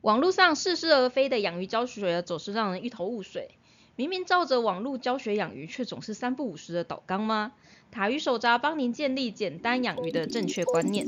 网络上似是而非的养鱼教学总是让人一头雾水。明明照着网络教学养鱼，却总是三不五时的倒缸吗？塔鱼手札帮您建立简单养鱼的正确观念。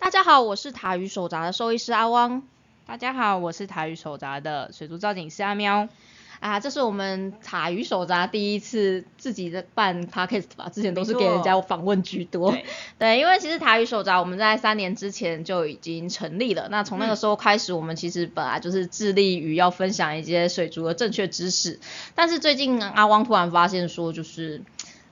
大家好，我是塔鱼手札的兽医师阿汪。大家好，我是塔鱼手札的水族造景师阿喵。啊，这是我们塔鱼手札第一次自己在办 podcast 吧，之前都是给人家访问居多。对，因为其实塔鱼手札我们在三年之前就已经成立了，那从那个时候开始，我们其实本来就是致力于要分享一些水族的正确知识，但是最近阿汪突然发现说，就是。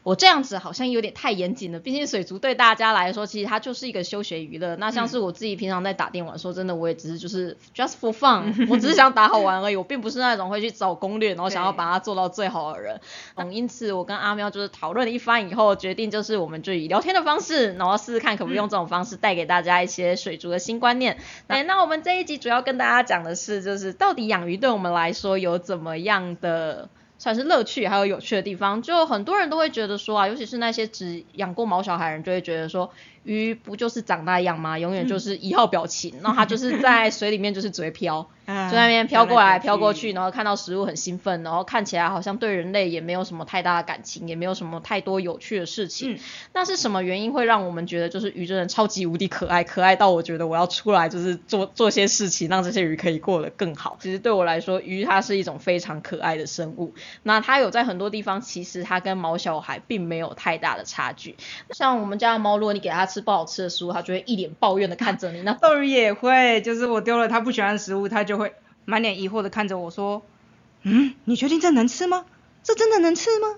我这样子好像有点太严谨了，毕竟水族对大家来说，其实它就是一个休闲娱乐。那像是我自己平常在打电玩，说真的，我也只是就是 just for fun，我只是想打好玩而已，我并不是那种会去找攻略，然后想要把它做到最好的人。嗯，因此我跟阿喵就是讨论了一番以后，决定就是我们就以聊天的方式，然后试试看可不可以用这种方式带给大家一些水族的新观念。哎，那我们这一集主要跟大家讲的是，就是到底养鱼对我们来说有怎么样的。才是乐趣还有有趣的地方，就很多人都会觉得说啊，尤其是那些只养过毛小孩人，就会觉得说。鱼不就是长那样吗？永远就是一号表情，然后它就是在水里面就是只会飘，就那边飘过来飘过去，然后看到食物很兴奋，然后看起来好像对人类也没有什么太大的感情，也没有什么太多有趣的事情。那是什么原因会让我们觉得就是鱼真的超级无敌可爱，可爱到我觉得我要出来就是做做些事情，让这些鱼可以过得更好。其实对我来说，鱼它是一种非常可爱的生物。那它有在很多地方，其实它跟毛小孩并没有太大的差距。像我们家的猫，如果你给它吃不好吃的食物，他就会一脸抱怨的看着你。那斗鱼也会，就是我丢了他不喜欢的食物，他就会满脸疑惑的看着我说：“嗯，你确定这能吃吗？这真的能吃吗？”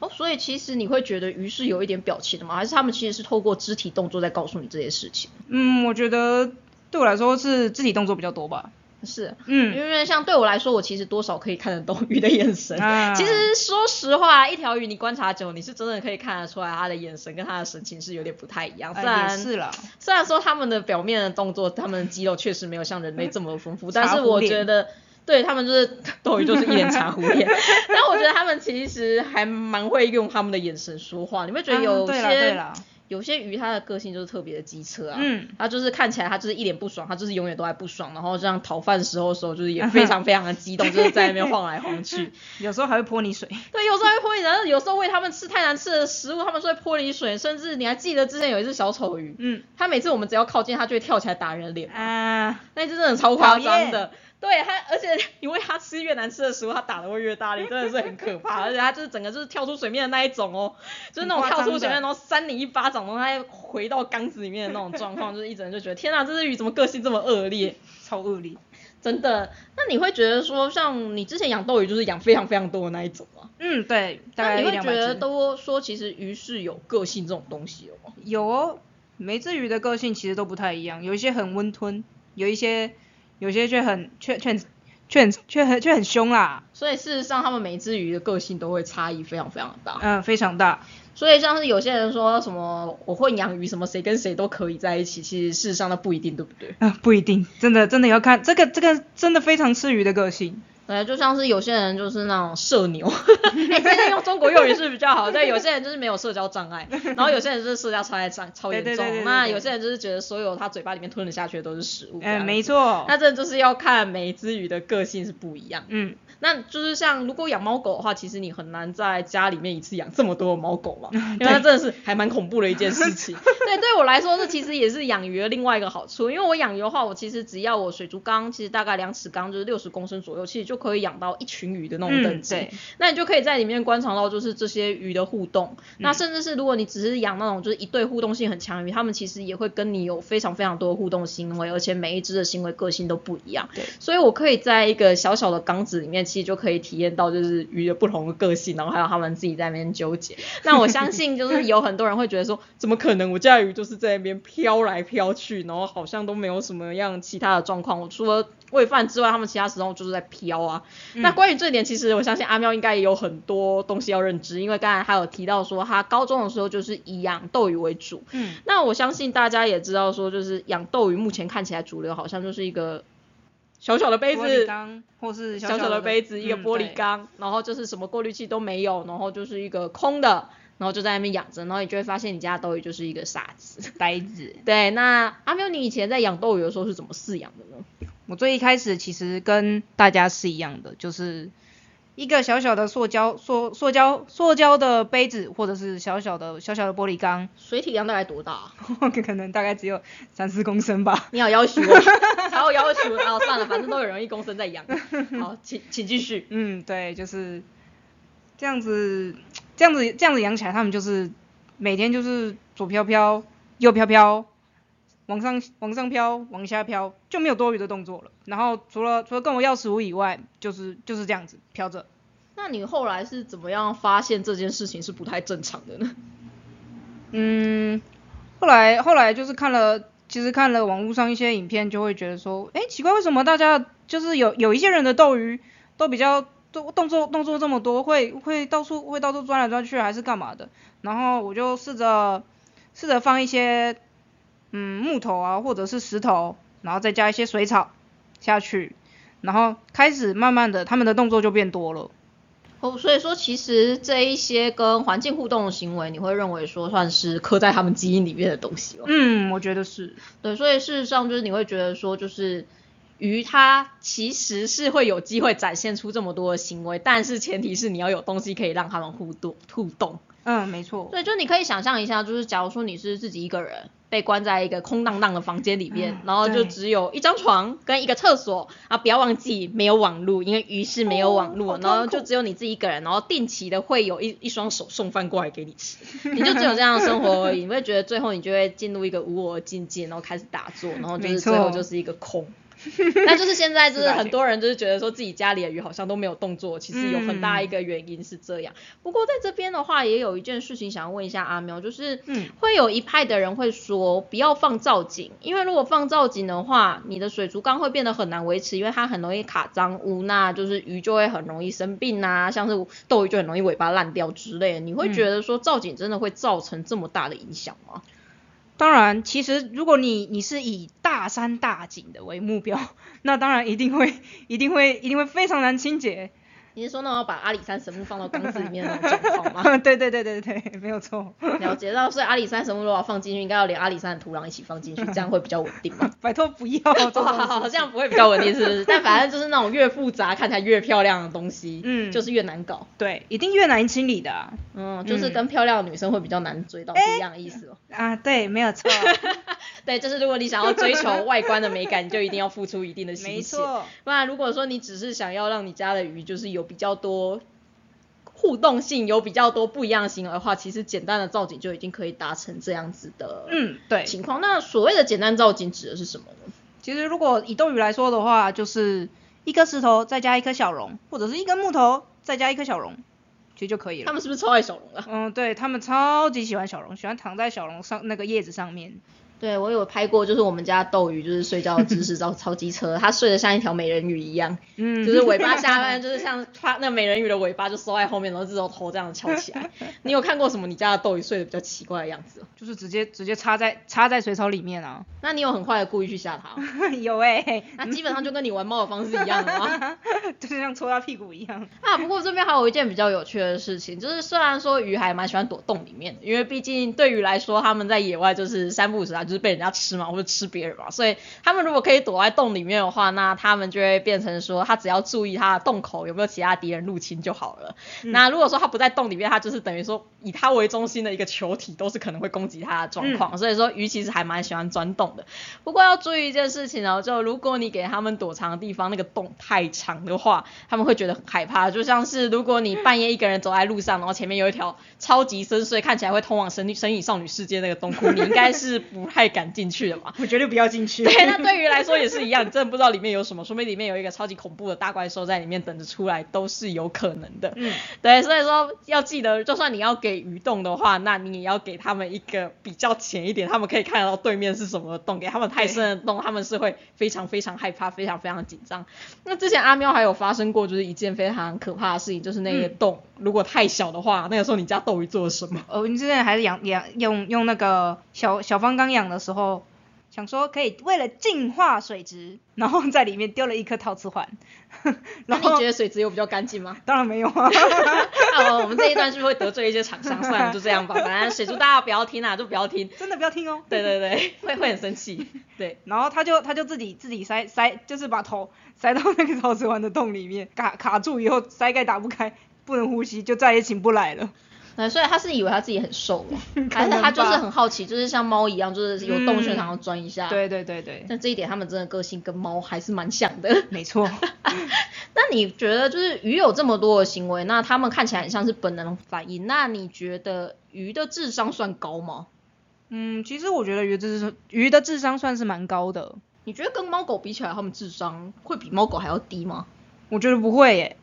哦，所以其实你会觉得鱼是有一点表情的吗？还是他们其实是透过肢体动作在告诉你这些事情？嗯，我觉得对我来说是肢体动作比较多吧。是，嗯，因为像对我来说，我其实多少可以看得懂 鱼的眼神。其实说实话，一条鱼你观察久，你是真的可以看得出来它的眼神跟它的神情是有点不太一样。虽然是了，虽然说它们的表面的动作，它们的肌肉确实没有像人类这么丰富，但是我觉得，对他们就是 斗鱼就是一脸茶壶脸。但我觉得他们其实还蛮会用他们的眼神说话。你会觉得有些。有些鱼它的个性就是特别的机车啊，嗯，它就是看起来它就是一脸不爽，它就是永远都在不爽，然后这样讨饭时候的时候就是也非常非常的激动，就是在那边晃来晃去，有时候还会泼你水。对，有时候还会泼你，然后有时候喂它们吃太难吃的食物，它们说会泼你水，甚至你还记得之前有一只小丑鱼，嗯，它每次我们只要靠近它就会跳起来打人脸，啊，那只真的超夸张的。对它，而且因为它吃越难吃的食物，它打的会越大力，真的是很可怕。而且它就是整个就是跳出水面的那一种哦，就是那种跳出水面然后扇你一巴掌，然后它回到缸子里面的那种状况，就是一整人就觉得天哪，这只鱼怎么个性这么恶劣，超恶劣，真的。那你会觉得说，像你之前养斗鱼就是养非常非常多的那一种吗？嗯，对。那你会觉得都说其实鱼是有个性这种东西哦？有哦，每只鱼的个性其实都不太一样，有一些很温吞，有一些。有些却很却却却却很却很凶啦，所以事实上，他们每只鱼的个性都会差异非常非常大。嗯，非常大。所以像是有些人说什么我会养鱼，什么谁跟谁都可以在一起，其实事实上那不一定，对不对？啊，不一定，真的真的要看这个这个真的非常吃鱼的个性。对，就像是有些人就是那种社牛，哎，真的用中国用语是比较好。对，有些人就是没有社交障碍，然后有些人就是社交障碍超超严重。那有些人就是觉得所有他嘴巴里面吞了下去的都是食物。哎，没错。那这就是要看每只鱼的个性是不一样。嗯。那就是像如果养猫狗的话，其实你很难在家里面一次养这么多猫狗嘛，因为它真的是还蛮恐怖的一件事情。对，对我来说，这其实也是养鱼的另外一个好处。因为我养鱼的话，我其实只要我水族缸，其实大概两尺缸就是六十公升左右，其实就可以养到一群鱼的那种等级。那你就可以在里面观察到就是这些鱼的互动。那甚至是如果你只是养那种就是一对互动性很强鱼，它们其实也会跟你有非常非常多的互动行为，而且每一只的行为个性都不一样。对，所以我可以在一个小小的缸子里面。其实就可以体验到就是鱼的不同的个性，然后还有它们自己在那边纠结。那我相信就是有很多人会觉得说，怎么可能我家鱼就是在那边飘来飘去，然后好像都没有什么样其他的状况。我除了喂饭之外，他们其他时候就是在飘啊。那关于这点，其实我相信阿喵应该也有很多东西要认知，因为刚才他有提到说他高中的时候就是以养斗鱼为主。嗯。那我相信大家也知道说，就是养斗鱼目前看起来主流好像就是一个。小小的杯子，或是小小的杯子，一个玻璃缸，然后就是什么过滤器都没有，然后就是一个空的，然后就在那边养着，然后你就会发现你家斗鱼就是一个傻子呆子。对，那阿喵，你以前在养斗鱼的时候是怎么饲养的呢？我最一开始其实跟大家是一样的，就是。一个小小的塑胶塑塑胶塑胶的杯子，或者是小小的小小的玻璃缸，水体量大概多大？可能大概只有三四公升吧。你好要求我，好要求啊！算了，反正都有人一公升在养。好，请请继续。嗯，对，就是这样子，这样子，这样子养起来，他们就是每天就是左飘飘，右飘飘。往上往上飘，往下飘，就没有多余的动作了。然后除了除了跟我要食物以外，就是就是这样子飘着。那你后来是怎么样发现这件事情是不太正常的呢？嗯，后来后来就是看了，其实看了网络上一些影片，就会觉得说，哎，奇怪，为什么大家就是有有一些人的斗鱼都比较动动作动作这么多，会会到处会到处钻来钻去，还是干嘛的？然后我就试着试着放一些。嗯，木头啊，或者是石头，然后再加一些水草下去，然后开始慢慢的，他们的动作就变多了。哦，所以说其实这一些跟环境互动的行为，你会认为说算是刻在他们基因里面的东西哦。嗯，我觉得是。对，所以事实上就是你会觉得说，就是鱼它其实是会有机会展现出这么多的行为，但是前提是你要有东西可以让他们互动互动。嗯，没错。对，就你可以想象一下，就是假如说你是自己一个人。被关在一个空荡荡的房间里面，然后就只有一张床跟一个厕所啊！不要忘记没有网络，因为鱼是没有网络，然后就只有你自己一个人，然后定期的会有一一双手送饭过来给你吃，你就只有这样的生活而已。你会觉得最后你就会进入一个无我境界，然后开始打坐，然后就是最后就是一个空。那就是现在，就是很多人就是觉得说自己家里的鱼好像都没有动作，其实有很大一个原因是这样。不过在这边的话，也有一件事情想要问一下阿喵，就是会有一派的人会说不要放造景，因为如果放造景的话，你的水族缸会变得很难维持，因为它很容易卡脏污，那就是鱼就会很容易生病啊，像是斗鱼就很容易尾巴烂掉之类的。你会觉得说造景真的会造成这么大的影响吗？当然，其实如果你你是以大山大景的为目标，那当然一定会一定会一定会非常难清洁。你是说那要把阿里山神木放到缸子里面的那种状况吗？对对对对对，没有错。了解到，所以阿里山神木如果要放进去，应该要连阿里山的土壤一起放进去，这样会比较稳定吗？拜托不要，好像不会比较稳定，是不是？但反正就是那种越复杂、看起来越漂亮的东西，嗯，就是越难搞。对，一定越难清理的。嗯，就是跟漂亮的女生会比较难追到是一样的意思哦。啊，对，没有错。对，就是如果你想要追求外观的美感，你就一定要付出一定的心血。没错。不然如果说你只是想要让你家的鱼就是有比较多互动性，有比较多不一样的行为的话，其实简单的造景就已经可以达成这样子的嗯对情况。那所谓的简单造景指的是什么呢？其实如果以斗鱼来说的话，就是一颗石头再加一颗小龙，或者是一根木头再加一颗小龙。其实就可以了。他们是不是超爱小龙啊？嗯，对他们超级喜欢小龙，喜欢躺在小龙上那个叶子上面。对，我有拍过，就是我们家斗鱼，就是睡觉的姿势超 超机车，它睡得像一条美人鱼一样，嗯，就是尾巴下 面就是像它那美人鱼的尾巴就缩在后面，然后这种头这样翘起来。你有看过什么你家的斗鱼睡得比较奇怪的样子？就是直接直接插在插在水草里面啊。那你有很快的故意去吓它？有哎，那基本上就跟你玩猫的方式一样的吗？就是像戳它屁股一样。啊，不过这边还有一件比较有趣的事情，就是虽然说鱼还蛮喜欢躲洞里面的，因为毕竟对鱼来说，它们在野外就是三不五时啊，就是被人家吃嘛。或者吃别人嘛，所以他们如果可以躲在洞里面的话，那他们就会变成说，他只要注意他的洞口有没有其他敌人入侵就好了。那如果说他不在洞里面，他就是等于说以他为中心的一个球体都是可能会攻击他的状况。所以说鱼其实还蛮喜欢钻洞的。不过要注意一件事情哦，就如果你给他们躲藏的地方那个洞太长的话，他们会觉得很害怕。就像是如果你半夜一个人走在路上，然后前面有一条超级深邃、看起来会通往神女神隐少女世界那个洞窟，你应该是不太 敢进去了嘛。我绝对不要进去。对，那 对于来说也是一样，你真的不知道里面有什么，说明里面有一个超级恐怖的大怪兽在里面等着出来，都是有可能的。嗯，对，所以说要记得，就算你要给鱼洞的话，那你也要给他们一个比较浅一点，他们可以看得到对面是什么洞。给他们太深的洞，他们是会非常非常害怕，非常非常紧张。那之前阿喵还有发生过，就是一件非常可怕的事情，就是那个洞如果太小的话，那个时候你家斗鱼做了什么？哦，你之前还是养养用用那个小小方缸养的时候。想说可以为了净化水质，然后在里面丢了一颗陶瓷环。那你觉得水质有比较干净吗？当然没有啊。啊，我们这一段是不是会得罪一些厂商？算了，就这样吧。反正水珠大家不要听啊，就不要听。真的不要听哦。对对对，会会很生气。对，然后他就他就自己自己塞塞，就是把头塞到那个陶瓷环的洞里面，卡卡住以后，塞盖打不开，不能呼吸，就再也醒不来了。对，所以他是以为他自己很瘦了，还是他就是很好奇，就是像猫一样，就是有洞穴想要钻一下。对对对对。但这一点他们真的个性跟猫还是蛮像的。没错。那你觉得就是鱼有这么多的行为，那他们看起来很像是本能反应，那你觉得鱼的智商算高吗？嗯，其实我觉得鱼的智商，鱼的智商算是蛮高的。你觉得跟猫狗比起来，它们智商会比猫狗还要低吗？我觉得不会耶。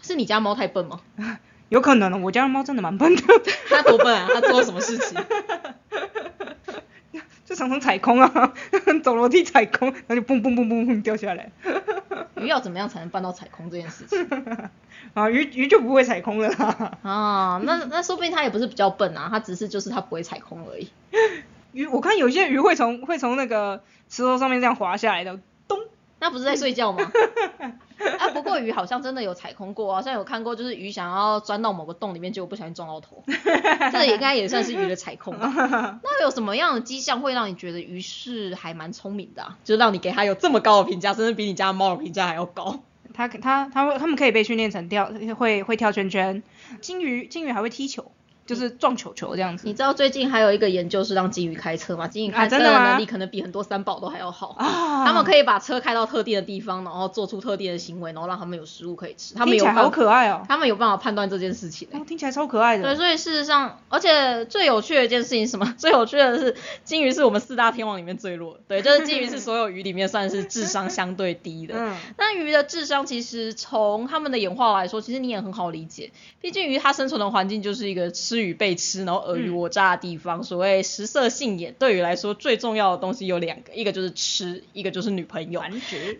是你家猫太笨吗？有可能，我家的猫真的蛮笨的。它多笨啊？它做了什么事情？就常常踩空啊，走楼梯踩空，然后就嘣嘣嘣嘣嘣掉下来。鱼要怎么样才能办到踩空这件事情？啊，鱼鱼就不会踩空了啦。啊，那那说不定它也不是比较笨啊，它只是就是它不会踩空而已。鱼，我看有些鱼会从会从那个石头上面这样滑下来的。咚那不是在睡觉吗？啊，不过鱼好像真的有踩空过，好像有看过，就是鱼想要钻到某个洞里面，结果不小心撞到头，这应该也算是鱼的踩空。那有什么样的迹象会让你觉得鱼是还蛮聪明的？就是让你给它有这么高的评价，甚至比你家猫的评价还要高？它它它它们可以被训练成跳会会跳圈圈，金鱼金鱼还会踢球。就是撞球球这样子。你知道最近还有一个研究是让金鱼开车吗？金鱼开车的能力可能比很多三宝都还要好。啊。他们可以把车开到特定的地方，然后做出特定的行为，然后让他们有食物可以吃。他们有好可爱哦。他们有办法判断这件事情。哦，听起来超可爱的。对，所以事实上，而且最有趣的一件事情是什么？最有趣的是，金鱼是我们四大天王里面最弱。对，就是金鱼是所有鱼里面算是智商相对低的。嗯。那鱼的智商其实从他们的演化来说，其实你也很好理解。毕竟鱼它生存的环境就是一个吃与被吃，然后。尔虞我诈的地方，所谓食色性也，对于来说最重要的东西有两个，一个就是吃，一个就是女朋友。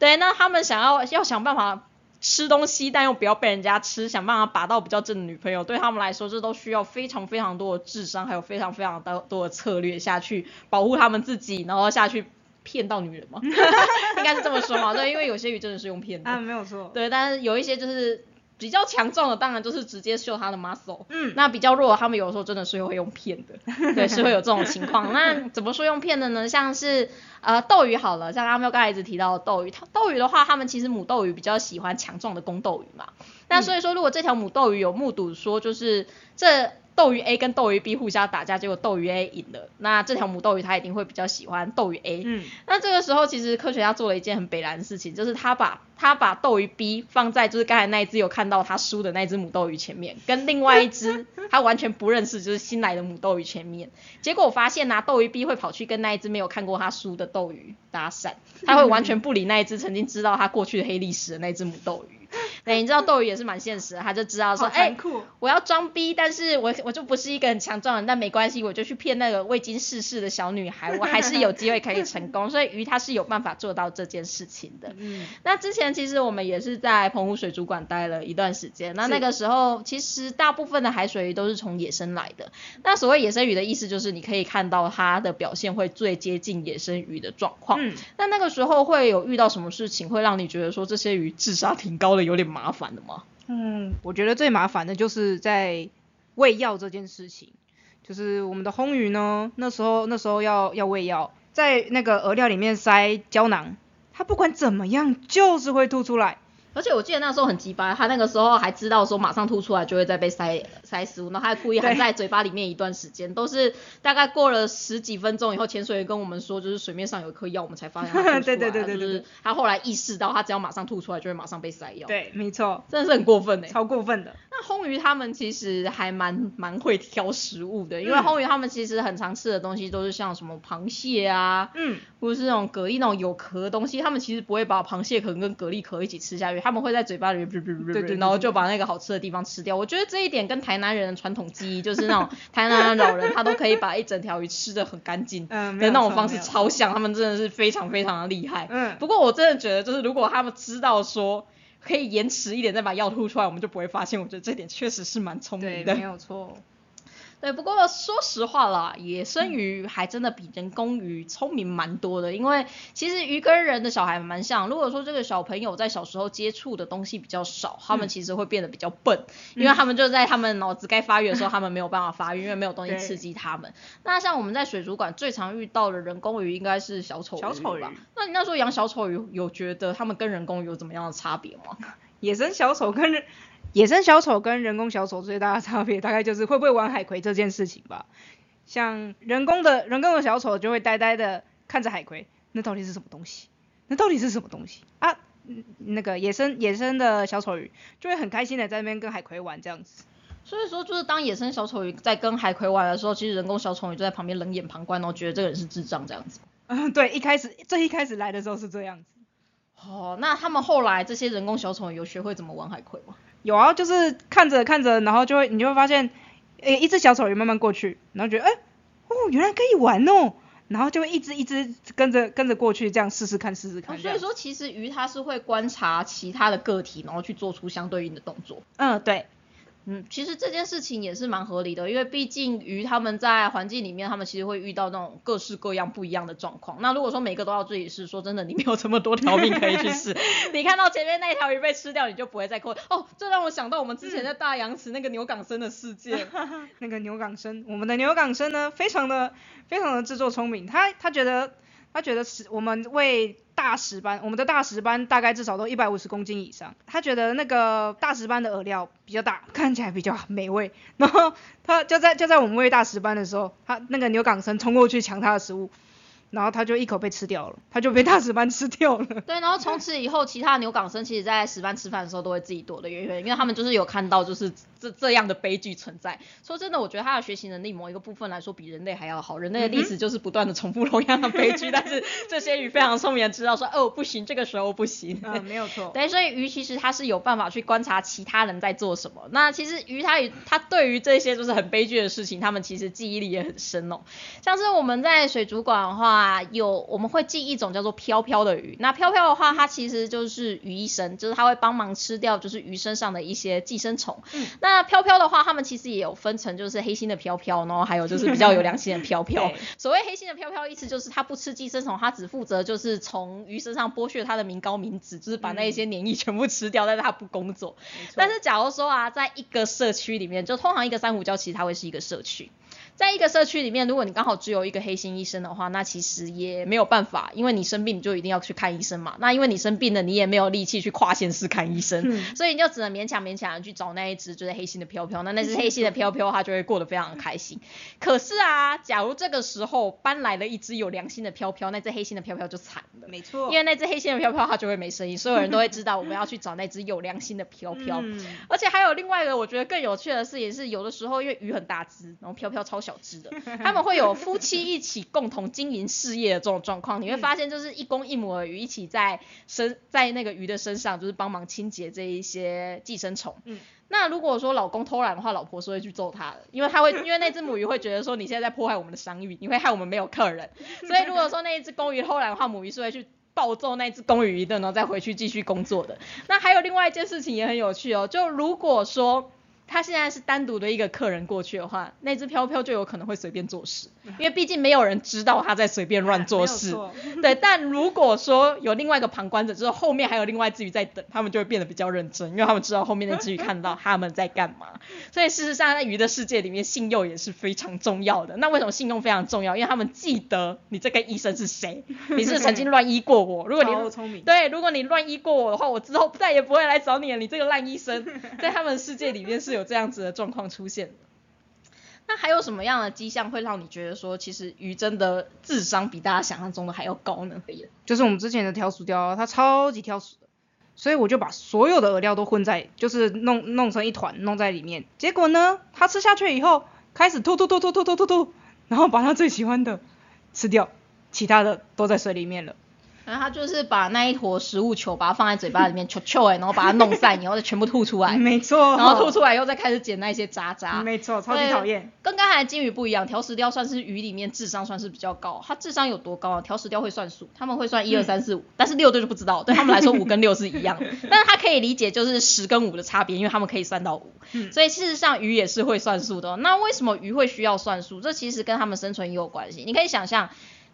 对，那他们想要要想办法吃东西，但又不要被人家吃，想办法拔到比较正的女朋友，对他们来说，这都需要非常非常多的智商，还有非常非常多多的策略下去保护他们自己，然后下去骗到女人嘛？应该是这么说嘛？对，因为有些鱼真的是用骗的。啊，没有错。对，但是有一些就是。比较强壮的当然就是直接秀他的 muscle，嗯，那比较弱的他们有时候真的是会用骗的，对，是会有这种情况。那怎么说用骗的呢？像是呃斗鱼好了，像阿喵刚才一直提到的斗鱼，它斗鱼的话，他们其实母斗鱼比较喜欢强壮的公斗鱼嘛。那所以说，如果这条母斗鱼有目睹说就是这。斗鱼 A 跟斗鱼 B 互相打架，结果斗鱼 A 赢了。那这条母斗鱼它一定会比较喜欢斗鱼 A。嗯。那这个时候其实科学家做了一件很北然的事情，就是他把他把斗鱼 B 放在就是刚才那一只有看到他输的那只母斗鱼前面，跟另外一只他完全不认识就是新来的母斗鱼前面。结果我发现呢，斗鱼 B 会跑去跟那一只没有看过他输的斗鱼搭讪，他会完全不理那一只曾经知道他过去的黑历史的那只母斗鱼。对，你知道斗鱼也是蛮现实的，他就知道说，哎，我要装逼，但是我我就不是一个很强壮的，但没关系，我就去骗那个未经世事的小女孩，我还是有机会可以成功，所以鱼它是有办法做到这件事情的。嗯，那之前其实我们也是在澎湖水族馆待了一段时间，那那个时候其实大部分的海水鱼都是从野生来的，那所谓野生鱼的意思就是你可以看到它的表现会最接近野生鱼的状况。嗯，那那个时候会有遇到什么事情会让你觉得说这些鱼智商挺高的，有点麻烦的吗？嗯，我觉得最麻烦的就是在喂药这件事情，就是我们的烘鱼呢，那时候那时候要要喂药，在那个饵料里面塞胶囊，它不管怎么样就是会吐出来。而且我记得那时候很鸡巴，他那个时候还知道说马上吐出来就会再被塞塞食物，然后他还故意含在嘴巴里面一段时间，都是大概过了十几分钟以后，潜水员跟我们说，就是水面上有一颗药，我们才发现他吐出来。对对对对对。就是他后来意识到，他只要马上吐出来就会马上被塞药。对，没错，真的是很过分哎，超过分的。那红鱼他们其实还蛮蛮会挑食物的，因为红鱼他们其实很常吃的东西都是像什么螃蟹啊，嗯，或者是那种蛤蜊那种有壳的东西，他们其实不会把螃蟹壳跟蛤蜊壳一起吃下去，他们会在嘴巴里。面对对，然后就把那个好吃的地方吃掉。我觉得这一点跟台南人的传统技艺，就是那种 台南的老人，他都可以把一整条鱼吃的很干净嗯的那种方式超像，他们真的是非常非常的厉害。嗯，不过我真的觉得，就是如果他们知道说可以延迟一点再把药吐出来，我们就不会发现。我觉得这点确实是蛮聪明的。没有错。对，不过说实话啦，野生鱼还真的比人工鱼聪明蛮多的，因为其实鱼跟人的小孩蛮像。如果说这个小朋友在小时候接触的东西比较少，他们其实会变得比较笨，因为他们就在他们脑子该发育的时候，他们没有办法发育，因为没有东西刺激他们。那像我们在水族馆最常遇到的人工鱼，应该是小丑鱼吧？那你那时候养小丑鱼，有觉得他们跟人工鱼有怎么样的差别吗？野生小丑跟人野生小丑跟人工小丑最大的差别，大概就是会不会玩海葵这件事情吧。像人工的人工的小丑就会呆呆的看着海葵，那到底是什么东西？那到底是什么东西啊？那个野生野生的小丑鱼就会很开心的在那边跟海葵玩这样子。所以说，就是当野生小丑鱼在跟海葵玩的时候，其实人工小丑鱼就在旁边冷眼旁观，然后觉得这个人是智障这样子。嗯，对，一开始最一开始来的时候是这样子。哦，那他们后来这些人工小丑鱼有学会怎么玩海葵吗？有啊，就是看着看着，然后就会你就会发现，诶，一只小丑鱼慢慢过去，然后觉得，哎，哦，原来可以玩哦，然后就会一只一只跟着跟着过去，这样试试看，试试看。所以说，其实鱼它是会观察其他的个体，然后去做出相对应的动作。嗯，对。嗯，其实这件事情也是蛮合理的，因为毕竟鱼他们在环境里面，他们其实会遇到那种各式各样不一样的状况。那如果说每个都要自己试，说真的，你没有这么多条命可以去试。你看到前面那条鱼被吃掉，你就不会再扣。哦，这让我想到我们之前在大洋池那个牛港生的事件。那个牛港生，我们的牛港生呢，非常的非常的自作聪明，他他觉得。他觉得是我们喂大石斑，我们的大石斑大概至少都一百五十公斤以上。他觉得那个大石斑的饵料比较大，看起来比较美味。然后他就在就在我们喂大石斑的时候，他那个牛港生冲过去抢他的食物。然后他就一口被吃掉了，他就被大石斑吃掉了。对，然后从此以后，其他牛港生其实在石斑吃饭的时候都会自己躲得远远，因为他们就是有看到就是这这样的悲剧存在。说真的，我觉得他的学习能力某一个部分来说比人类还要好。人类的历史就是不断的重复同样的悲剧，但是这些鱼非常聪明，知道说哦不行，这个时候不行。嗯，没有错。对，所以鱼其实它是有办法去观察其他人在做什么。那其实鱼它它对于这些就是很悲剧的事情，他们其实记忆力也很深哦。像是我们在水族馆的话有。我们会寄一种叫做飘飘的鱼，那飘飘的话，它其实就是鱼医生，就是它会帮忙吃掉就是鱼身上的一些寄生虫。嗯，那飘飘的话，它们其实也有分成，就是黑心的飘飘，然后还有就是比较有良心的飘飘。所谓黑心的飘飘，意思就是它不吃寄生虫，它只负责就是从鱼身上剥削它的名膏名脂，就是把那一些黏液全部吃掉，但是它不工作。但是假如说啊，在一个社区里面，就通常一个珊瑚礁其实它会是一个社区。在一个社区里面，如果你刚好只有一个黑心医生的话，那其实也没有办法，因为你生病你就一定要去看医生嘛。那因为你生病了，你也没有力气去跨县市看医生，所以你就只能勉强勉强的去找那一只就是黑心的飘飘。那那只黑心的飘飘，它就会过得非常的开心。可是啊，假如这个时候搬来了一只有良心的飘飘，那只黑心的飘飘就惨了。没错，因为那只黑心的飘飘它就会没声音，所有人都会知道我们要去找那只有良心的飘飘。而且还有另外一个我觉得更有趣的事情是，有的时候因为鱼很大只，然后飘飘超小只的。他们会有夫妻一起共同经营事业的这种状况，你会发现就是一公一母的鱼一起在身在那个鱼的身上，就是帮忙清洁这一些寄生虫。嗯，那如果说老公偷懒的话，老婆是会去揍他的，因为他会因为那只母鱼会觉得说你现在在破坏我们的商誉，你会害我们没有客人。所以如果说那一只公鱼偷懒的话，母鱼是会去暴揍那只公鱼一顿，然后再回去继续工作的。那还有另外一件事情也很有趣哦，就如果说。他现在是单独的一个客人过去的话，那只飘飘就有可能会随便做事，因为毕竟没有人知道他在随便乱做事。对，但如果说有另外一个旁观者，就是后面还有另外一只鱼在等，他们就会变得比较认真，因为他们知道后面那只鱼看到他们在干嘛。所以事实上，在鱼的世界里面，信用也是非常重要的。那为什么信用非常重要？因为他们记得你这个医生是谁，你是曾经乱医过我。如果你聪明。对，如果你乱医过我的话，我之后再也不会来找你了。你这个烂医生，在他们世界里面是。有这样子的状况出现，那还有什么样的迹象会让你觉得说，其实鱼真的智商比大家想象中的还要高呢？就是我们之前的挑鼠雕，它超级挑食的，所以我就把所有的饵料都混在，就是弄弄成一团，弄在里面。结果呢，它吃下去以后，开始吐吐吐吐吐吐吐吐，然后把它最喜欢的吃掉，其他的都在水里面了。然后他就是把那一坨食物球，把它放在嘴巴里面，球球哎，然后把它弄散，以后再全部吐出来。没错。然后吐出来以后再开始捡那些渣渣。没错，超级讨厌。跟刚才金鱼不一样，条石雕算是鱼里面智商算是比较高。它智商有多高啊？条石雕会算数，他们会算一二三四五，但是六对就不知道。对他们来说，五跟六是一样。但是他可以理解就是十跟五的差别，因为他们可以算到五。所以事实上鱼也是会算数的。那为什么鱼会需要算数？这其实跟他们生存也有关系。你可以想象。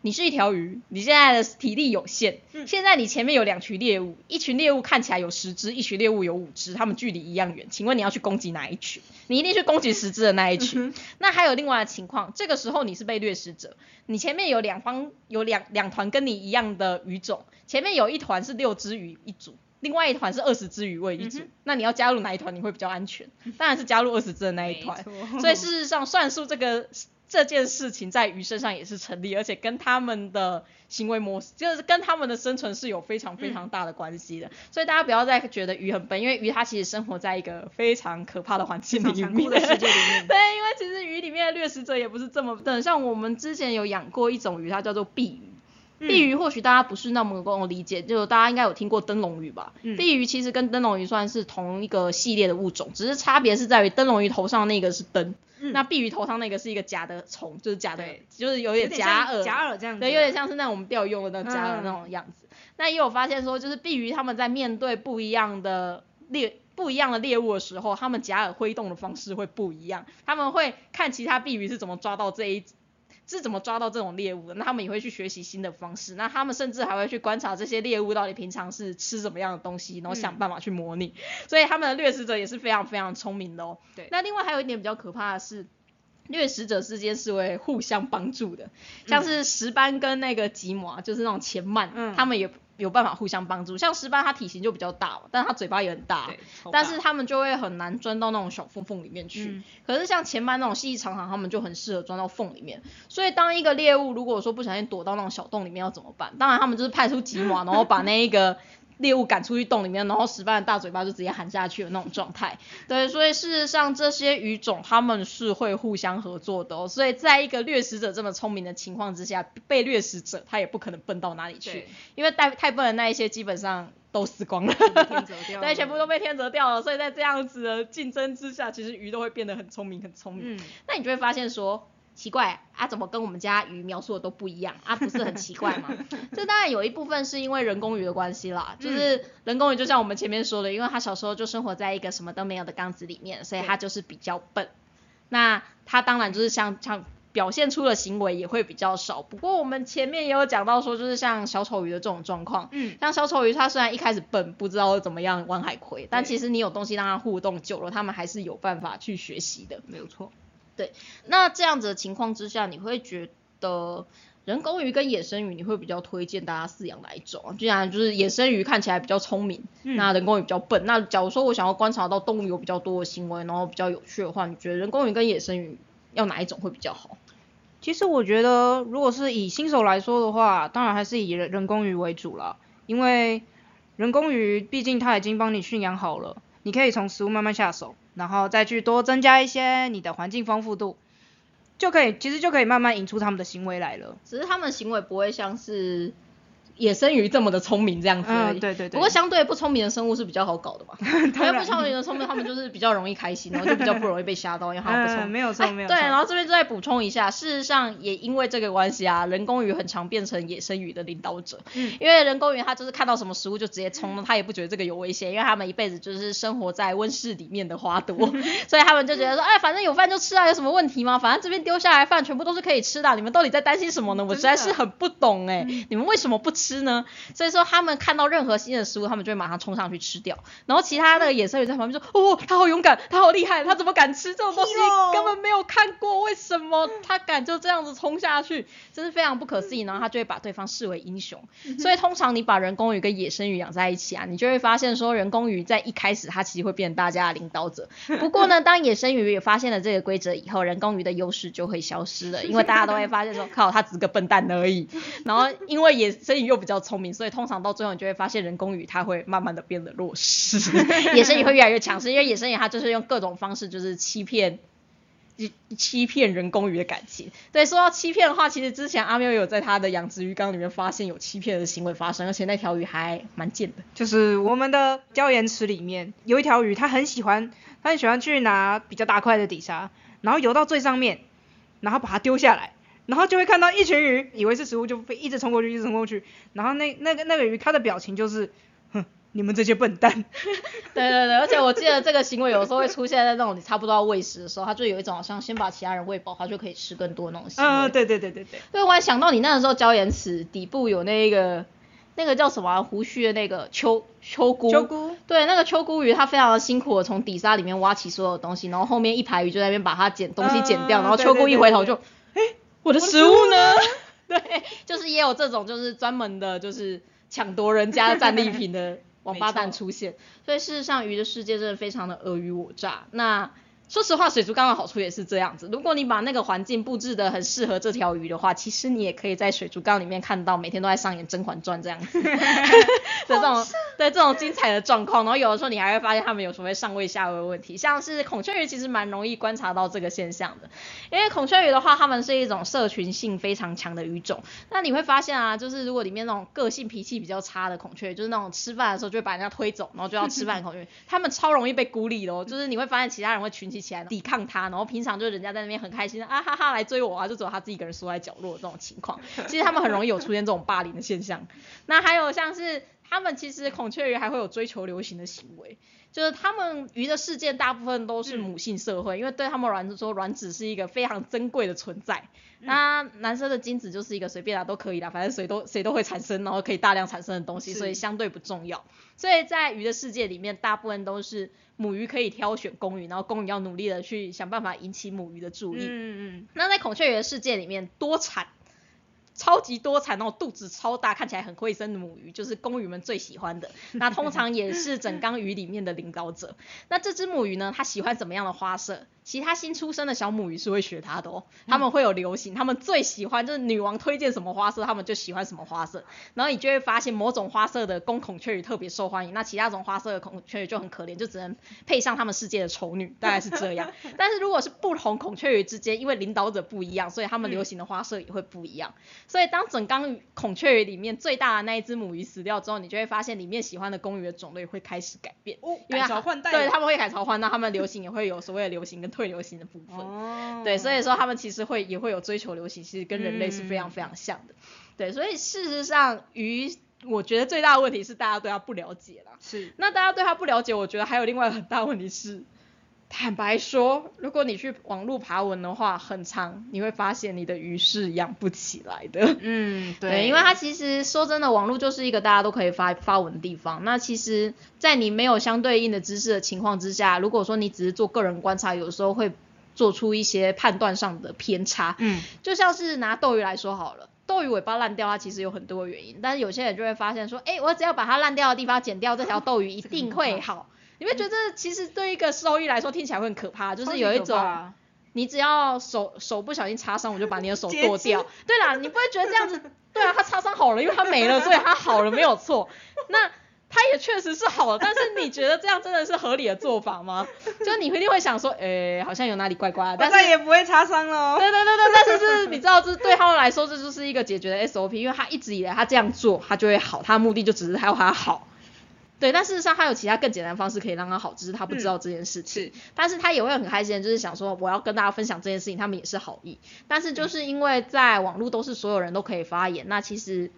你是一条鱼，你现在的体力有限。现在你前面有两群猎物，一群猎物看起来有十只，一群猎物有五只，它们距离一样远。请问你要去攻击哪一群？你一定去攻击十只的那一群。那还有另外的情况，这个时候你是被掠食者，你前面有两方有两两团跟你一样的鱼种，前面有一团是六只鱼一组，另外一团是二十只鱼为一组。那你要加入哪一团你会比较安全？当然是加入二十只的那一团。所以事实上算术这个。这件事情在鱼身上也是成立，而且跟他们的行为模式，就是跟他们的生存是有非常非常大的关系的。所以大家不要再觉得鱼很笨，因为鱼它其实生活在一个非常可怕的环境里面。的世界里面。对，因为其实鱼里面的掠食者也不是这么笨。像我们之前有养过一种鱼，它叫做碧鱼。碧鱼或许大家不是那么跟我理解，就大家应该有听过灯笼鱼吧？碧鱼其实跟灯笼鱼算是同一个系列的物种，只是差别是在于灯笼鱼头上那个是灯。那碧鱼头上那个是一个假的虫，就是假的，就是有点假饵，假饵这样子，对，有点像是那种我们钓鱼用的那种假饵那种样子。那也有发现说，就是碧鱼他们在面对不一样的猎不一样的猎物的时候，他们假耳挥动的方式会不一样，他们会看其他碧鱼是怎么抓到这一。是怎么抓到这种猎物的？那他们也会去学习新的方式。那他们甚至还会去观察这些猎物到底平常是吃什么样的东西，然后想办法去模拟。所以他们的掠食者也是非常非常聪明的哦。对。那另外还有一点比较可怕的是，掠食者之间是会互相帮助的，像是石斑跟那个吉姆啊，就是那种前鳗，他们也。有办法互相帮助，像石斑它体型就比较大，但是它嘴巴也很大，但是它们就会很难钻到那种小缝缝里面去。可是像前斑那种细细长长，它们就很适合钻到缝里面。所以当一个猎物如果说不小心躲到那种小洞里面要怎么办？当然他们就是派出吉马，然后把那一个。猎物赶出去洞里面，然后石斑的大嘴巴就直接含下去的那种状态。对，所以事实上这些鱼种他们是会互相合作的。哦。所以在一个掠食者这么聪明的情况之下，被掠食者他也不可能笨到哪里去，因为太太笨的那一些基本上都死光了，对，全部都被天择掉了。所以在这样子的竞争之下，其实鱼都会变得很聪明，很聪明。嗯，那你就会发现说。奇怪啊，怎么跟我们家鱼描述的都不一样啊？不是很奇怪吗？这当然有一部分是因为人工鱼的关系啦，就是人工鱼就像我们前面说的，因为它小时候就生活在一个什么都没有的缸子里面，所以它就是比较笨。那它当然就是像像表现出的行为也会比较少。不过我们前面也有讲到说，就是像小丑鱼的这种状况，嗯，像小丑鱼它虽然一开始笨，不知道怎么样玩海葵，但其实你有东西让它互动久了，它们还是有办法去学习的。没有错。对，那这样子的情况之下，你会觉得人工鱼跟野生鱼，你会比较推荐大家饲养哪一种？既然就是野生鱼看起来比较聪明，那人工鱼比较笨。那假如说我想要观察到动物有比较多的行为，然后比较有趣的话，你觉得人工鱼跟野生鱼要哪一种会比较好？其实我觉得，如果是以新手来说的话，当然还是以人人工鱼为主了，因为人工鱼毕竟它已经帮你驯养好了，你可以从食物慢慢下手。然后再去多增加一些你的环境丰富度，就可以，其实就可以慢慢引出他们的行为来了。只是他们行为不会像是。野生鱼这么的聪明这样子，嗯，对对对。不过相对不聪明的生物是比较好搞的嘛？因为不聪明的聪明，他们就是比较容易开心，然后就比较不容易被吓到，因为他们不聪明。没有错，没有错。对，然后这边再补充一下，事实上也因为这个关系啊，人工鱼很常变成野生鱼的领导者。嗯。因为人工鱼它就是看到什么食物就直接冲，它也不觉得这个有危险，因为他们一辈子就是生活在温室里面的花朵，所以他们就觉得说，哎，反正有饭就吃啊，有什么问题吗？反正这边丢下来饭全部都是可以吃的，你们到底在担心什么呢？我实在是很不懂哎，你们为什么不吃呢？所以说他们看到任何新的食物，他们就会马上冲上去吃掉。然后其他的野生鱼在旁边说：“哦，他好勇敢，他好厉害，他怎么敢吃这种东西？根本没有看过，为什么他敢就这样子冲下去？真是非常不可思议。”然后他就会把对方视为英雄。所以通常你把人工鱼跟野生鱼养在一起啊，你就会发现说人工鱼在一开始它其实会变成大家的领导者。不过呢，当野生鱼也发现了这个规则以后，人工鱼的优势就会消失了，因为大家都会发现说：“靠，他只是个笨蛋而已。”然后因为野生鱼又比较聪明，所以通常到最后你就会发现人工鱼它会慢慢的变得弱势，野生鱼会越来越强势，因为野生鱼它就是用各种方式就是欺骗欺骗人工鱼的感情。对，说到欺骗的话，其实之前阿喵有在他的养殖鱼缸里面发现有欺骗的行为发生，而且那条鱼还蛮贱的。就是我们的礁岩池里面有一条鱼，它很喜欢，它很喜欢去拿比较大块的底沙，然后游到最上面，然后把它丢下来，然后就会看到一群鱼，以为是食物就会一直冲过去，一直冲过去，然后那那个那个鱼它的表情就是。哼你们这些笨蛋，对对对，而且我记得这个行为有时候会出现在那种你差不多要喂食的时候，它就有一种好像先把其他人喂饱，它就可以吃更多那种行为。嗯，对对对对对。对，我还想到你那个时候椒盐池底部有那个那个叫什么胡须的那个秋秋菇。秋菇。对，那个秋菇鱼它非常的辛苦的从底沙里面挖起所有东西，然后后面一排鱼就在那边把它捡东西捡掉，然后秋菇一回头就，哎，我的食物呢？对，就是也有这种就是专门的就是抢夺人家战利品的。王八蛋出现，所以事实上鱼的世界真的非常的尔虞我诈。那说实话，水族缸的好处也是这样子。如果你把那个环境布置的很适合这条鱼的话，其实你也可以在水族缸里面看到每天都在上演《甄嬛传》这样子 的这种对这种精彩的状况。然后有的时候你还会发现它们有所谓上位下位的问题，像是孔雀鱼其实蛮容易观察到这个现象的。因为孔雀鱼的话，它们是一种社群性非常强的鱼种。那你会发现啊，就是如果里面那种个性脾气比较差的孔雀，就是那种吃饭的时候就会把人家推走，然后就要吃饭孔雀，它们超容易被孤立的哦。就是你会发现其他人会群起。起来抵抗它，然后平常就人家在那边很开心啊哈哈来追我啊，就只有他自己一个人缩在角落这种情况。其实他们很容易有出现这种霸凌的现象。那还有像是他们其实孔雀鱼还会有追求流行的行为。就是他们鱼的世界大部分都是母性社会，因为对他们卵子说，卵子是一个非常珍贵的存在。那男生的精子就是一个随便啊都可以啦，反正谁都谁都会产生，然后可以大量产生的东西，所以相对不重要。所以在鱼的世界里面，大部分都是母鱼可以挑选公鱼，然后公鱼要努力的去想办法引起母鱼的注意。嗯嗯。那在孔雀鱼的世界里面，多产。超级多产那种肚子超大，看起来很会生的母鱼，就是公鱼们最喜欢的。那通常也是整缸鱼里面的领导者。那这只母鱼呢，它喜欢怎么样的花色？其他新出生的小母鱼是会学它的哦，他们会有流行，他们最喜欢就是女王推荐什么花色，他们就喜欢什么花色。然后你就会发现某种花色的公孔雀鱼特别受欢迎，那其他种花色的孔雀鱼就很可怜，就只能配上他们世界的丑女，大概是这样。但是如果是不同孔雀鱼之间，因为领导者不一样，所以他们流行的花色也会不一样。所以当整缸孔雀鱼里面最大的那一只母鱼死掉之后，你就会发现里面喜欢的公鱼的种类会开始改变，改朝换代。对，他们会改朝换代，他们流行也会有所谓的流行跟。退流行的部分，对，所以说他们其实会也会有追求流行，其实跟人类是非常非常像的，对，所以事实上鱼，我觉得最大的问题是大家对它不了解啦，是，那大家对它不了解，我觉得还有另外很大问题是。坦白说，如果你去网络爬文的话，很长，你会发现你的鱼是养不起来的。嗯，对，因为它其实说真的，网络就是一个大家都可以发发文的地方。那其实，在你没有相对应的知识的情况之下，如果说你只是做个人观察，有时候会做出一些判断上的偏差。嗯，就像是拿斗鱼来说好了，斗鱼尾巴烂掉，它其实有很多原因，但是有些人就会发现说，哎，我只要把它烂掉的地方剪掉，这条斗鱼一定会好。你会觉得其实对一个兽医来说听起来会很可怕，就是有一种，你只要手手不小心擦伤，我就把你的手剁掉。对啦，你不会觉得这样子？对啊，他擦伤好了，因为他没了，所以他好了没有错。那他也确实是好了，但是你觉得这样真的是合理的做法吗？就你一定会想说，诶，好像有哪里怪怪的。但是也不会擦伤了。对对对对，但是是，你知道，这对他们来说，这就是一个解决的 SOP，因为他一直以来他这样做，他就会好，他的目的就只是要他好。对，但事实上他有其他更简单的方式可以让他好，只是他不知道这件事情。但是他也会很开心，就是想说我要跟大家分享这件事情，他们也是好意。但是就是因为在网络都是所有人都可以发言，那其实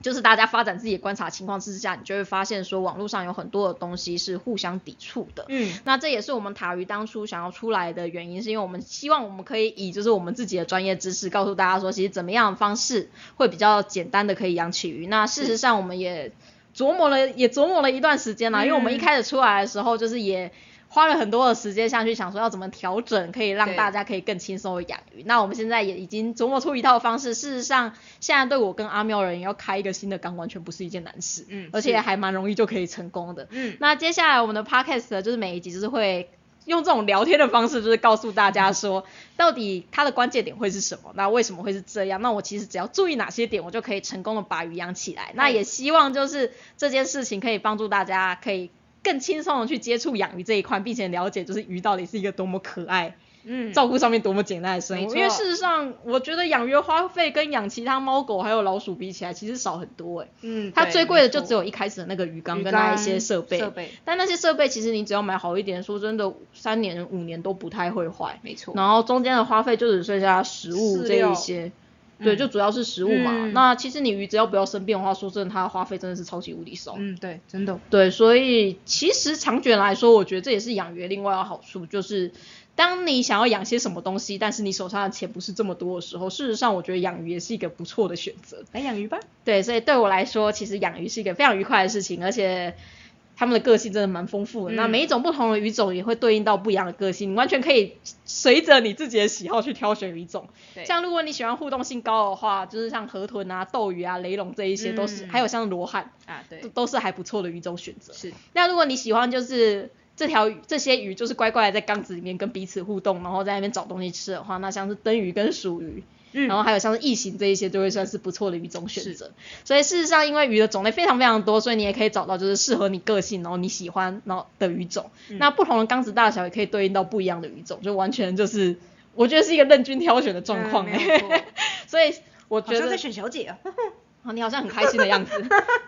就是大家发展自己的观察情况之下，你就会发现说网络上有很多的东西是互相抵触的。嗯，那这也是我们塔鱼当初想要出来的原因，是因为我们希望我们可以以就是我们自己的专业知识告诉大家说，其实怎么样的方式会比较简单的可以养起鱼。那事实上我们也。琢磨了也琢磨了一段时间了，因为我们一开始出来的时候，就是也花了很多的时间下去想说要怎么调整，可以让大家可以更轻松的养鱼。那我们现在也已经琢磨出一套方式。事实上，现在对我跟阿喵人要开一个新的缸，完全不是一件难事，嗯，而且还蛮容易就可以成功的。嗯，那接下来我们的 podcast 就是每一集就是会。用这种聊天的方式，就是告诉大家说，到底它的关键点会是什么？那为什么会是这样？那我其实只要注意哪些点，我就可以成功的把鱼养起来。那也希望就是这件事情可以帮助大家，可以更轻松的去接触养鱼这一块，并且了解就是鱼到底是一个多么可爱。嗯，照顾上面多么简单的生活。因为事实上，我觉得养鱼的花费跟养其他猫狗还有老鼠比起来，其实少很多哎。嗯，它最贵的就只有一开始的那个鱼缸跟那一些设备。设备。但那些设备其实你只要买好一点，说真的，三年五年都不太会坏。没错。然后中间的花费就只剩下食物这一些。对，就主要是食物嘛。那其实你鱼只要不要生病的话，说真的，它的花费真的是超级无敌少。嗯，对，真的。对，所以其实长卷来说，我觉得这也是养鱼另外的好处，就是当你想要养些什么东西，但是你手上的钱不是这么多的时候，事实上我觉得养鱼也是一个不错的选择。来养鱼吧。对，所以对我来说，其实养鱼是一个非常愉快的事情，而且。它们的个性真的蛮丰富的，那每一种不同的鱼种也会对应到不一样的个性，你完全可以随着你自己的喜好去挑选鱼种。像如果你喜欢互动性高的话，就是像河豚啊、斗鱼啊、雷龙这一些都是，还有像罗汉啊，对，都是还不错的鱼种选择。是。那如果你喜欢就是这条鱼这些鱼就是乖乖的在缸子里面跟彼此互动，然后在那边找东西吃的话，那像是灯鱼跟鼠鱼。然后还有像是异形这一些，就会算是不错的鱼种选择。所以事实上，因为鱼的种类非常非常多，所以你也可以找到就是适合你个性，然后你喜欢然后的鱼种。那不同的缸子大小也可以对应到不一样的鱼种，就完全就是我觉得是一个任君挑选的状况哎。所以我觉得在选小姐啊。哦，你好像很开心的样子，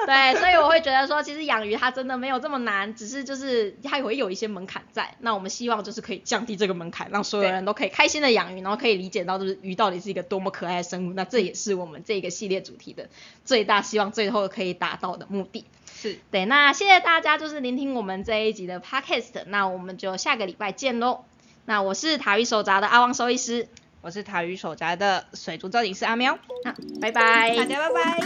对，所以我会觉得说，其实养鱼它真的没有这么难，只是就是它会有一些门槛在。那我们希望就是可以降低这个门槛，让所有人都可以开心的养鱼，然后可以理解到就是鱼到底是一个多么可爱的生物。那这也是我们这个系列主题的最大希望，最后可以达到的目的。是对，那谢谢大家就是聆听我们这一集的 podcast，那我们就下个礼拜见喽。那我是塔鱼手札的阿旺兽医师。我是塔鱼手札的水族造景师阿喵，好，拜拜，大家拜拜。